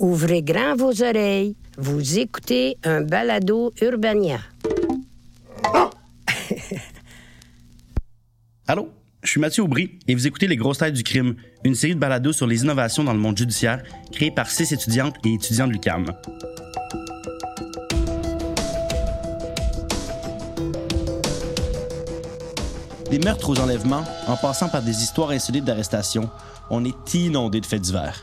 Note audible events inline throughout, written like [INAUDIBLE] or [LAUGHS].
Ouvrez grand vos oreilles. Vous écoutez un balado Urbania. [LAUGHS] Allô, je suis Mathieu Aubry et vous écoutez Les Grosses Têtes du Crime, une série de balados sur les innovations dans le monde judiciaire créée par six étudiantes et étudiants de l'UQAM. Des meurtres aux enlèvements, en passant par des histoires insolites d'arrestation, on est inondé de faits divers.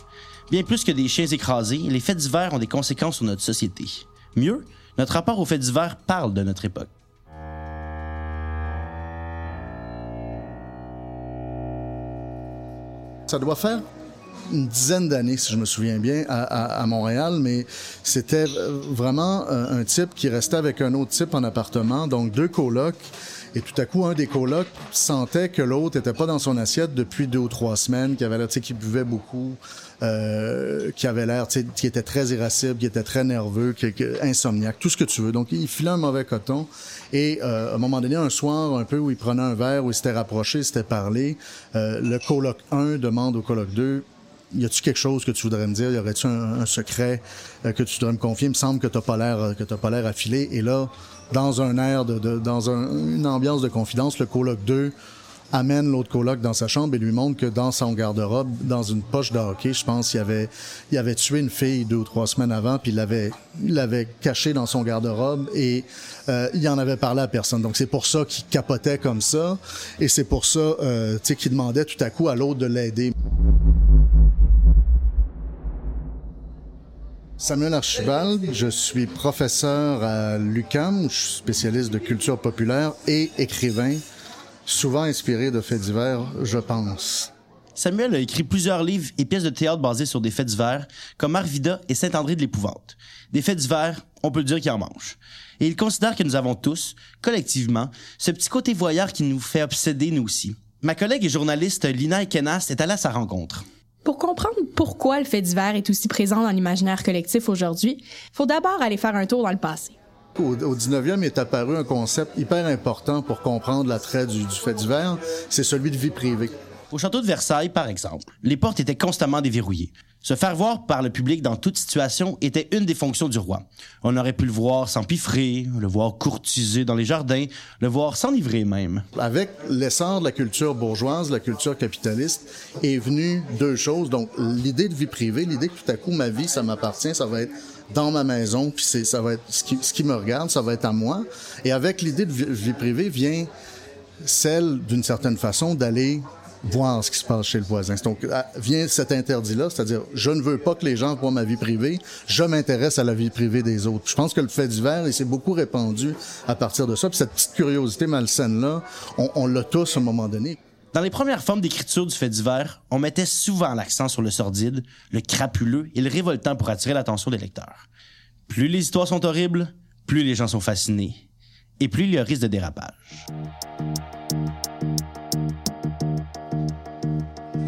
Bien plus que des chiens écrasés, les faits divers ont des conséquences sur notre société. Mieux, notre rapport aux faits divers parle de notre époque. Ça doit faire une dizaine d'années, si je me souviens bien, à, Montréal, mais c'était vraiment un, type qui restait avec un autre type en appartement, donc deux colocs. Et tout à coup, un des colocs sentait que l'autre n'était pas dans son assiette depuis deux ou trois semaines, qu'il avait qu'il buvait beaucoup, euh, qui avait l'air, qui était très irascible, qui était très nerveux, qui, insomniaque, tout ce que tu veux. Donc, il filait un mauvais coton. Et euh, à un moment donné, un soir, un peu où il prenait un verre, où il s'était rapproché, s'était parlé, euh, le coloc 1 demande au coloc 2 y a-tu quelque chose que tu voudrais me dire? Y aurait-tu un, secret euh, que tu voudrais me confier? Il me semble que t'as pas l'air, que t'as pas l'air affilé. Et là, dans un air de, dans un, une ambiance de confidence, le coloc 2 amène l'autre coloc dans sa chambre et lui montre que dans son garde-robe, dans une poche de hockey, je pense, il avait, il avait tué une fille deux ou trois semaines avant, puis il l'avait, il l'avait caché dans son garde-robe et euh, il en avait parlé à personne. Donc c'est pour ça qu'il capotait comme ça et c'est pour ça, euh, tu sais, qu'il demandait tout à coup à l'autre de l'aider. Samuel Archibald, je suis professeur à l'UCAM, je suis spécialiste de culture populaire et écrivain souvent inspiré de faits divers, je pense. Samuel a écrit plusieurs livres et pièces de théâtre basées sur des faits divers, comme Arvida et Saint-André de l'Épouvante. Des faits divers, on peut le dire qu'il en mange. Et il considère que nous avons tous, collectivement, ce petit côté voyeur qui nous fait obséder nous aussi. Ma collègue et journaliste Lina Ekenas est allée à sa rencontre. Pour comprendre pourquoi le fait divers est aussi présent dans l'imaginaire collectif aujourd'hui, il faut d'abord aller faire un tour dans le passé. Au, 19e est apparu un concept hyper important pour comprendre l'attrait du, du fait divers, c'est celui de vie privée. Au château de Versailles, par exemple, les portes étaient constamment déverrouillées. Se faire voir par le public dans toute situation était une des fonctions du roi. On aurait pu le voir s'empiffrer, le voir courtiser dans les jardins, le voir s'enivrer même. Avec l'essor de la culture bourgeoise, la culture capitaliste, est venue deux choses. Donc, l'idée de vie privée, l'idée que tout à coup, ma vie, ça m'appartient, ça va être dans ma maison, puis c'est, ça va être ce qui, ce qui me regarde, ça va être à moi. Et avec l'idée de vie privée vient celle, d'une certaine façon, d'aller voir ce qui se passe chez le voisin. Donc, ah, vient cet interdit-là, c'est-à-dire, je ne veux pas que les gens voient ma vie privée, je m'intéresse à la vie privée des autres. Je pense que le fait divers, il s'est beaucoup répandu à partir de ça. Puis cette petite curiosité malsaine-là, on, on l'a tous à un moment donné. Dans les premières formes d'écriture du fait divers, on mettait souvent l'accent sur le sordide, le crapuleux et le révoltant pour attirer l'attention des lecteurs. Plus les histoires sont horribles, plus les gens sont fascinés, et plus il y a risque de dérapage.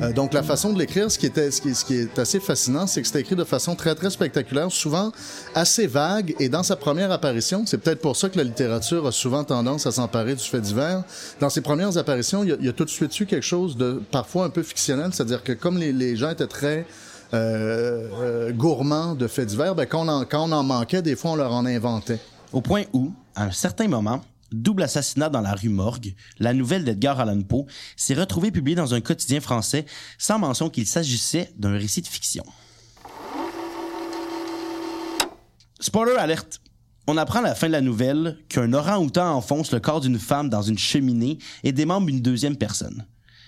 Euh, donc la façon de l'écrire, ce qui était, ce qui, est assez fascinant, c'est que c'était écrit de façon très très spectaculaire, souvent assez vague. Et dans sa première apparition, c'est peut-être pour ça que la littérature a souvent tendance à s'emparer du fait divers. Dans ses premières apparitions, il y, a, tout de suite eu quelque chose de parfois un peu fictionnel, c'est-à-dire que comme les, gens étaient très euh, euh, gourmands de faits divers, ben, quand on en manquait, des fois on leur en inventait. Au point où, à un certain moment, Double assassinat dans la rue Morgue, la nouvelle d'Edgar Allan Poe s'est retrouvée publiée dans un quotidien français sans mention qu'il s'agissait d'un récit de fiction. Spoiler alerte! On apprend à la fin de la nouvelle qu'un orang-outan enfonce le corps d'une femme dans une cheminée et démembre une deuxième personne.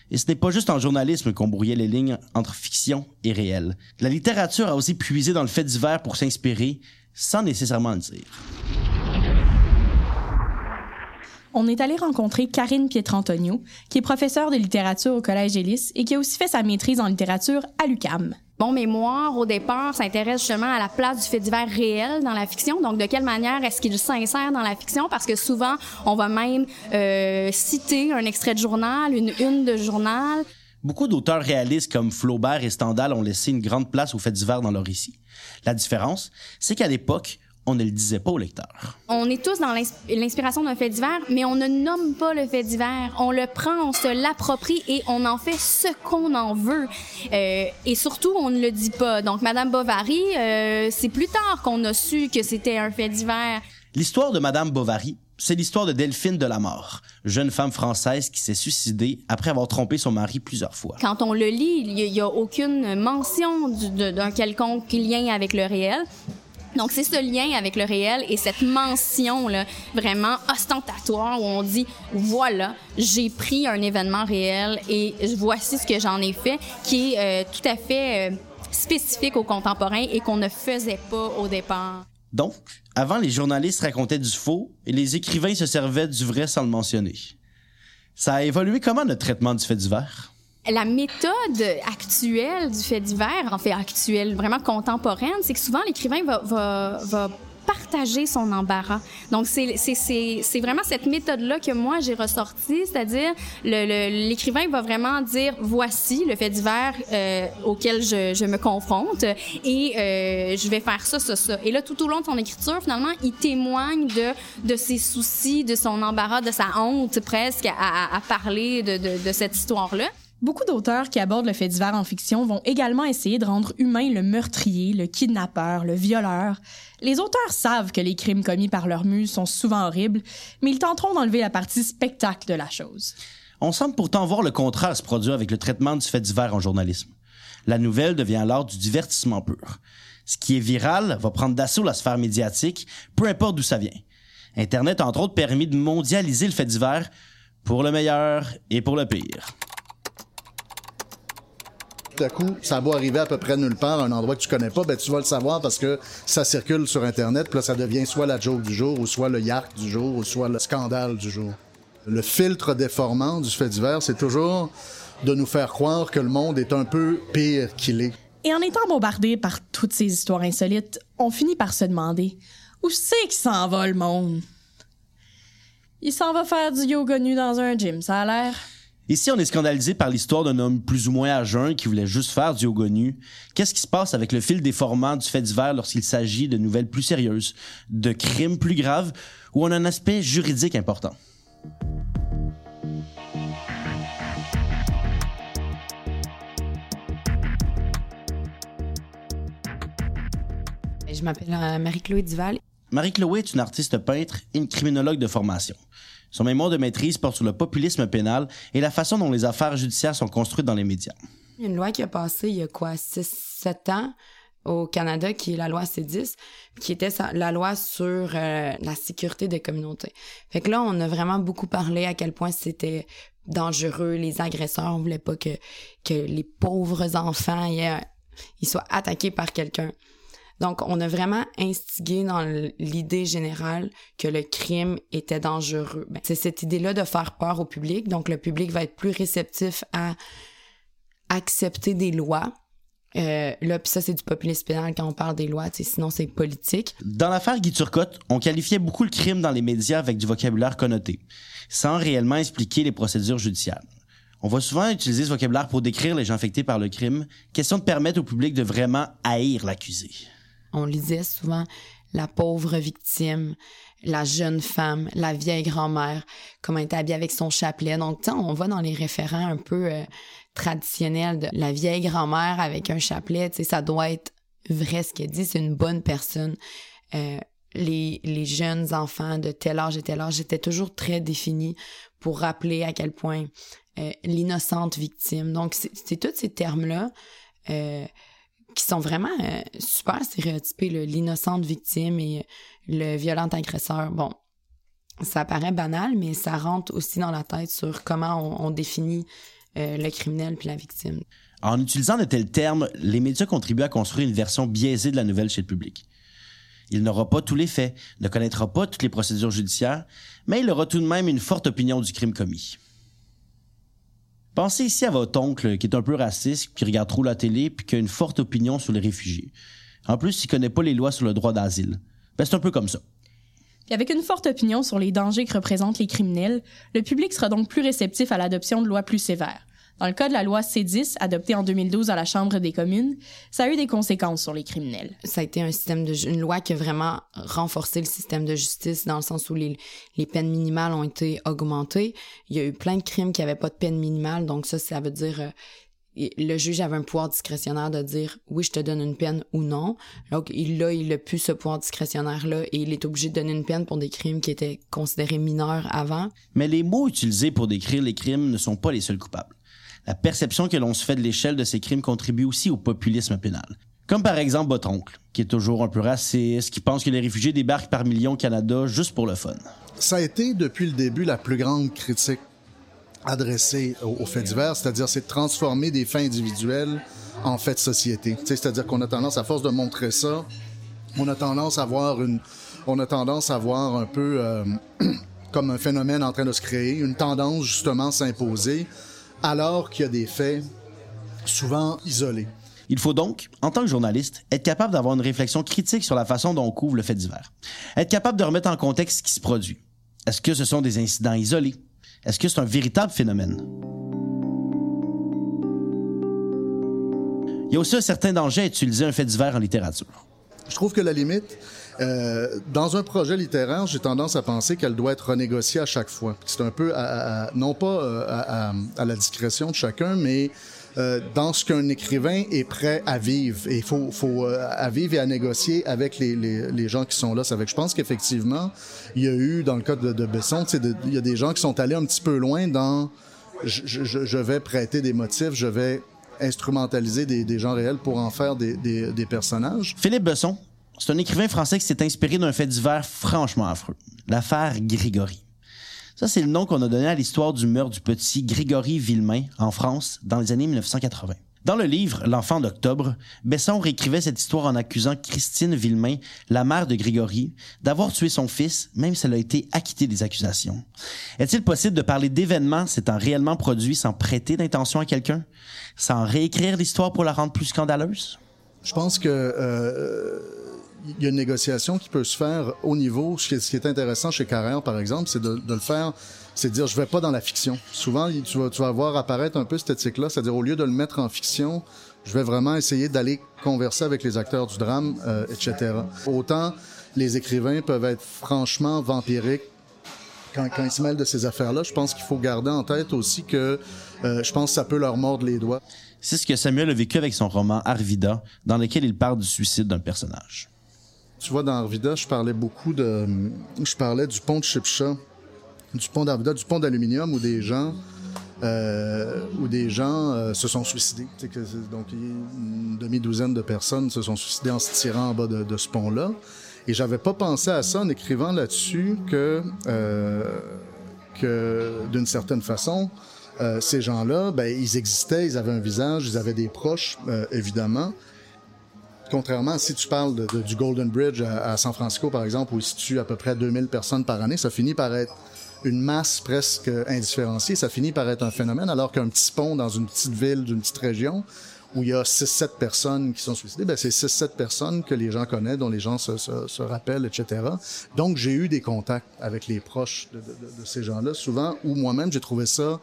Et ce n'est pas juste en journalisme qu'on brouillait les lignes entre fiction et réel. La littérature a aussi puisé dans le fait divers pour s'inspirer, sans nécessairement le dire on est allé rencontrer Karine Pietrantonio, qui est professeure de littérature au Collège Élis et qui a aussi fait sa maîtrise en littérature à l'UCAM. Mon mémoire, au départ, s'intéresse justement à la place du fait divers réel dans la fiction. Donc, de quelle manière est-ce qu'il s'insère dans la fiction? Parce que souvent, on va même euh, citer un extrait de journal, une une de journal. Beaucoup d'auteurs réalistes comme Flaubert et Stendhal ont laissé une grande place au fait divers dans leur récit. La différence, c'est qu'à l'époque, on ne le disait pas au lecteur. On est tous dans l'inspiration d'un fait divers, mais on ne nomme pas le fait divers. On le prend, on se l'approprie et on en fait ce qu'on en veut. Euh, et surtout, on ne le dit pas. Donc, Madame Bovary, euh, c'est plus tard qu'on a su que c'était un fait divers. L'histoire de Madame Bovary, c'est l'histoire de Delphine de la Mort, jeune femme française qui s'est suicidée après avoir trompé son mari plusieurs fois. Quand on le lit, il n'y a, aucune mention d'un quelconque lien avec le réel. Donc, c'est ce lien avec le réel et cette mention là, vraiment ostentatoire où on dit, voilà, j'ai pris un événement réel et voici ce que j'en ai fait, qui est euh, tout à fait euh, spécifique aux contemporains et qu'on ne faisait pas au départ. Donc, avant, les journalistes racontaient du faux et les écrivains se servaient du vrai sans le mentionner. Ça a évolué comment notre traitement du fait divers? La méthode actuelle du fait divers, en fait actuelle, vraiment contemporaine, c'est que souvent l'écrivain va, va, va partager son embarras. Donc, c'est vraiment cette méthode-là que moi, j'ai ressorti, c'est-à-dire l'écrivain va vraiment dire, voici le fait divers euh, auquel je, je, me confronte et euh, je vais faire ça, ça, ça. Et là, tout au long de son écriture, finalement, il témoigne de, de ses soucis, de son embarras, de sa honte presque à, à parler de, de, de cette histoire-là. Beaucoup d'auteurs qui abordent le fait divers en fiction vont également essayer de rendre humain le meurtrier, le kidnappeur, le violeur. Les auteurs savent que les crimes commis par leur muse sont souvent horribles, mais ils tenteront d'enlever la partie spectacle de la chose. On semble pourtant voir le contraire se produire avec le traitement du fait divers en journalisme. La nouvelle devient alors du divertissement pur. Ce qui est viral va prendre d'assaut la sphère médiatique, peu importe d'où ça vient. Internet a entre autres permis de mondialiser le fait divers pour le meilleur et pour le pire à coup, ça va arriver à peu près nulle part, un endroit que tu connais pas, ben tu vas le savoir parce que ça circule sur Internet, puis là, ça devient soit la joke du jour, ou soit le yark du jour, ou soit le scandale du jour. Le filtre déformant du fait divers, c'est toujours de nous faire croire que le monde est un peu pire qu'il est. Et en étant bombardé par toutes ces histoires insolites, on finit par se demander où c'est qu'il s'en va le monde? Il s'en va faire du yoga nu dans un gym, ça a l'air. Ici, on est scandalisé par l'histoire d'un homme plus ou moins à qui voulait juste faire du yoga. Qu'est-ce qui se passe avec le fil déformant du fait divers lorsqu'il s'agit de nouvelles plus sérieuses, de crimes plus graves, ou on a un aspect juridique important? Je m'appelle euh, Marie-Chloé Duval. Marie-Chloé est une artiste peintre et une criminologue de formation. Son mémoire de maîtrise porte sur le populisme pénal et la façon dont les affaires judiciaires sont construites dans les médias. Une loi qui a passé il y a quoi, 6-7 ans au Canada, qui est la loi C10, qui était la loi sur euh, la sécurité des communautés. Fait que là, on a vraiment beaucoup parlé à quel point c'était dangereux, les agresseurs, on voulait pas que, que les pauvres enfants soient attaqués par quelqu'un. Donc, on a vraiment instigé dans l'idée générale que le crime était dangereux. Ben, c'est cette idée-là de faire peur au public. Donc, le public va être plus réceptif à accepter des lois. Euh, là, puis ça, c'est du populisme pénal quand on parle des lois, sinon c'est politique. Dans l'affaire Guy Turcotte, on qualifiait beaucoup le crime dans les médias avec du vocabulaire connoté, sans réellement expliquer les procédures judiciaires. On va souvent utiliser ce vocabulaire pour décrire les gens affectés par le crime, question de permettre au public de vraiment haïr l'accusé on lisait souvent la pauvre victime, la jeune femme, la vieille grand-mère, comment elle était habillée avec son chapelet. Donc, on va dans les référents un peu euh, traditionnels de la vieille grand-mère avec un chapelet. Tu sais, ça doit être vrai ce qu'elle dit, c'est une bonne personne. Euh, les, les jeunes enfants de tel âge et tel âge étaient toujours très définis pour rappeler à quel point euh, l'innocente victime. Donc, c'est tous ces termes-là qui sont vraiment euh, super stéréotypés, l'innocente victime et le violent agresseur. Bon, ça paraît banal, mais ça rentre aussi dans la tête sur comment on, définit euh, le criminel puis la victime. En utilisant de tels termes, les médias contribuent à construire une version biaisée de la nouvelle chez le public. Il n'aura pas tous les faits, ne connaîtra pas toutes les procédures judiciaires, mais il aura tout de même une forte opinion du crime commis. Pensez ici à votre oncle qui est un peu raciste, qui regarde trop la télé, puis qui a une forte opinion sur les réfugiés. En plus, il connaît pas les lois sur le droit d'asile. Ben, c'est un peu comme ça. Avec une forte opinion sur les dangers que représentent les criminels, le public sera donc plus réceptif à l'adoption de lois plus sévères. Dans le cas de la loi C10, adoptée en 2012 à la Chambre des communes, ça a eu des conséquences sur les criminels. Ça a été un système de une loi qui a vraiment renforcé le système de justice dans le sens où les, les peines minimales ont été augmentées. Il y a eu plein de crimes qui n'avaient pas de peine minimale, donc ça, ça veut dire euh, le juge avait un pouvoir discrétionnaire de dire oui, je te donne une peine ou non. Donc, il a, il a plus ce pouvoir discrétionnaire-là et il est obligé de donner une peine pour des crimes qui étaient considérés mineurs avant. Mais les mots utilisés pour décrire les crimes ne sont pas les seuls coupables. La perception que l'on se fait de l'échelle de ces crimes contribue aussi au populisme pénal. Comme par exemple votre oncle, qui est toujours un peu raciste, qui pense que les réfugiés débarquent par millions au Canada juste pour le fun. Ça a été depuis le début la plus grande critique adressé aux, faits divers, c'est-à-dire c'est de transformer des faits individuels en faits de société. C'est-à-dire qu'on a tendance, à force de montrer ça, on a tendance à voir une, on a tendance à voir un peu euh, [CLEARS THROAT] comme un phénomène en train de se créer, une tendance justement s'imposer, alors qu'il y a des faits souvent isolés. Il faut donc, en tant que journaliste, être capable d'avoir une réflexion critique sur la façon dont on couvre le fait divers. Être capable de remettre en contexte ce qui se produit. Est-ce que ce sont des incidents isolés? Est-ce que c'est un véritable phénomène? Il y a aussi un certain danger à utiliser un fait divers en littérature. Je trouve que la limite, euh, dans un projet littéraire, j'ai tendance à penser qu'elle doit être renégociée à chaque fois. C'est un peu, non pas euh, à, la discrétion de chacun, mais euh, dans ce qu'un écrivain est prêt à vivre. Et il faut, vivre et à négocier avec les, gens qui sont là. Je pense qu'effectivement, il y a eu, dans le cas de, Besson, il y a des gens qui sont allés un petit peu loin dans je vais prêter des motifs, je vais instrumentaliser des, gens réels pour en faire des, des, personnages. Philippe Besson, c'est un écrivain français qui s'est inspiré d'un fait divers franchement affreux, l'affaire Grigory. Ça, c'est le nom qu'on a donné à l'histoire du meurtre du petit Grégory Villemain en France dans les années 1980. Dans le livre L'enfant d'octobre, Besson réécrivait cette histoire en accusant Christine Villemain, la mère de Grégory, d'avoir tué son fils, même si elle a été acquittée des accusations. Est-il possible de parler d'événements s'étant réellement produits sans prêter d'intention à quelqu'un? Sans réécrire l'histoire pour la rendre plus scandaleuse? Je pense que euh, y a une négociation qui peut se faire au niveau. Ce qui est, intéressant chez Carrère, par exemple, c'est de, de, le faire, c'est de dire je vais pas dans la fiction. Souvent, tu vas, tu vas voir apparaître un peu cette éthique-là, c'est-à-dire au lieu de le mettre en fiction, je vais vraiment essayer d'aller converser avec les acteurs du drame, euh, etc. Autant les écrivains peuvent être franchement vampiriques quand, quand ils se mêlent de ces affaires-là. Je pense qu'il faut garder en tête aussi que euh, je pense que ça peut leur mordre les doigts. C'est ce que Samuel a vécu avec son roman Arvida, dans lequel il parle du suicide d'un personnage. Tu vois, dans Arvida, je parlais beaucoup de... Je parlais du pont de Chipcha, du pont d'Arvida, du pont d'aluminium où des gens... Euh, où des gens euh, se sont suicidés. Donc, une demi-douzaine de personnes se sont suicidées en se tirant en bas de, ce pont-là. Et j'avais pas pensé à ça en écrivant là-dessus que, euh, que d'une certaine façon, ces gens-là, ben, ils existaient, ils avaient un visage, ils avaient des proches, évidemment, contrairement si tu parles de, du Golden Bridge à, San Francisco, par exemple, où il situe à peu près 2000 personnes par année, ça finit par être une masse presque indifférenciée, ça finit par être un phénomène, alors qu'un petit pont dans une petite ville, d'une petite région, où il y a 6-7 personnes qui sont suicidées, ben c'est 6-7 personnes que les gens connaissent, dont les gens se, rappellent, etc. Donc, j'ai eu des contacts avec les proches de ces gens-là, souvent, où moi-même, j'ai trouvé ça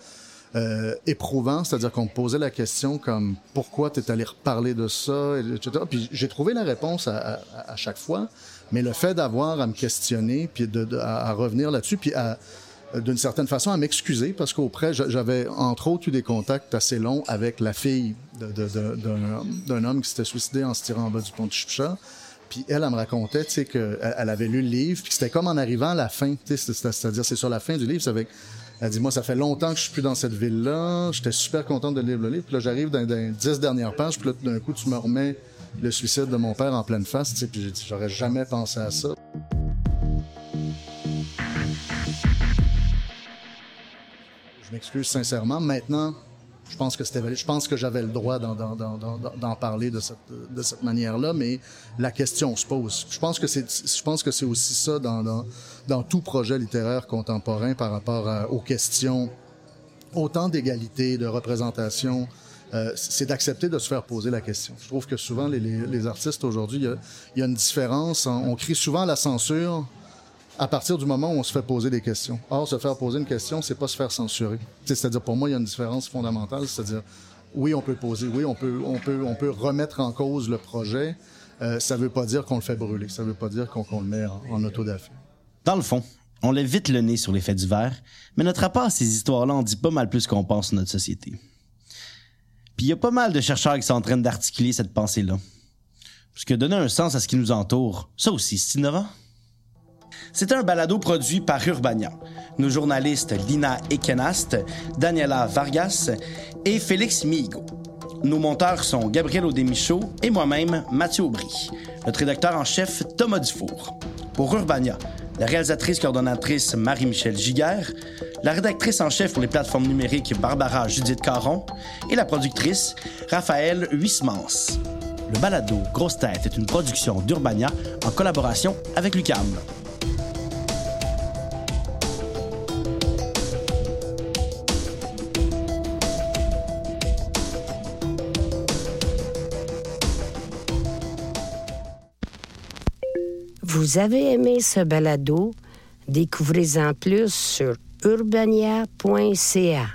euh, éprouvant, c'est-à-dire qu'on me posait la question comme pourquoi tu es allé reparler de ça, etc. Puis j'ai trouvé la réponse à, chaque fois, mais le fait d'avoir à me questionner, puis de, à, revenir là-dessus, puis d'une certaine façon à m'excuser parce qu'auprès j'avais entre autres eu des contacts assez longs avec la fille d'un homme qui s'était suicidé en se tirant en bas du pont de Chipcha. Puis elle, elle me racontait, qu'elle elle avait lu le livre, puis c'était comme en arrivant à la fin, c'est-à-dire c'est sur la fin du livre, c'est avec elle dit, moi, ça fait longtemps que je suis plus dans cette ville-là. J'étais super contente de lire le livre. Puis là, j'arrive dans, les dix dernières pages. Puis là, d'un coup, tu me remets le suicide de mon père en pleine face. Tu sais, puis j'ai dit, j'aurais jamais pensé à ça. Je m'excuse sincèrement. Maintenant, je pense que c'était je pense que j'avais le droit d'en parler de cette, manière-là, mais la question se pose. Je pense que c'est aussi ça dans, tout projet littéraire contemporain par rapport à, aux questions autant d'égalité, de représentation. Euh, c'est d'accepter de se faire poser la question. Je trouve que souvent les, artistes aujourd'hui, il y, y, a une différence. On crie souvent la censure à partir du moment où on se fait poser des questions. Or, se faire poser une question, c'est pas se faire censurer. C'est-à-dire, pour moi, il y a une différence fondamentale. C'est-à-dire, oui, on peut poser, oui, on peut, on peut, on peut remettre en cause le projet. Euh, ça veut pas dire qu'on le fait brûler. Ça veut pas dire qu'on le met en, en autodafé. Dans le fond, on lève vite le nez sur les faits divers, mais notre rapport à ces histoires-là en dit pas mal plus qu'on pense notre société. Puis il y a pas mal de chercheurs qui sont en train d'articuler cette pensée-là. Parce que donner un sens à ce qui nous entoure, ça aussi, c'est innovant. C'est un balado produit par Urbania. Nos journalistes Lina Ekenast, Daniela Vargas et Félix Migo. Nos monteurs sont Gabriel Audemichaud et moi-même, Mathieu Aubry. Notre rédacteur en chef, Thomas Dufour. Pour Urbania, la réalisatrice coordonnatrice Marie-Michel Giguère, la rédactrice en chef pour les plateformes numériques Barbara Judith Caron et la productrice Raphaël Huismans. Le balado Grosse Tête est une production d'Urbania en collaboration avec Lucam. Vous avez aimé ce balado? Découvrez-en plus sur urbania.ca.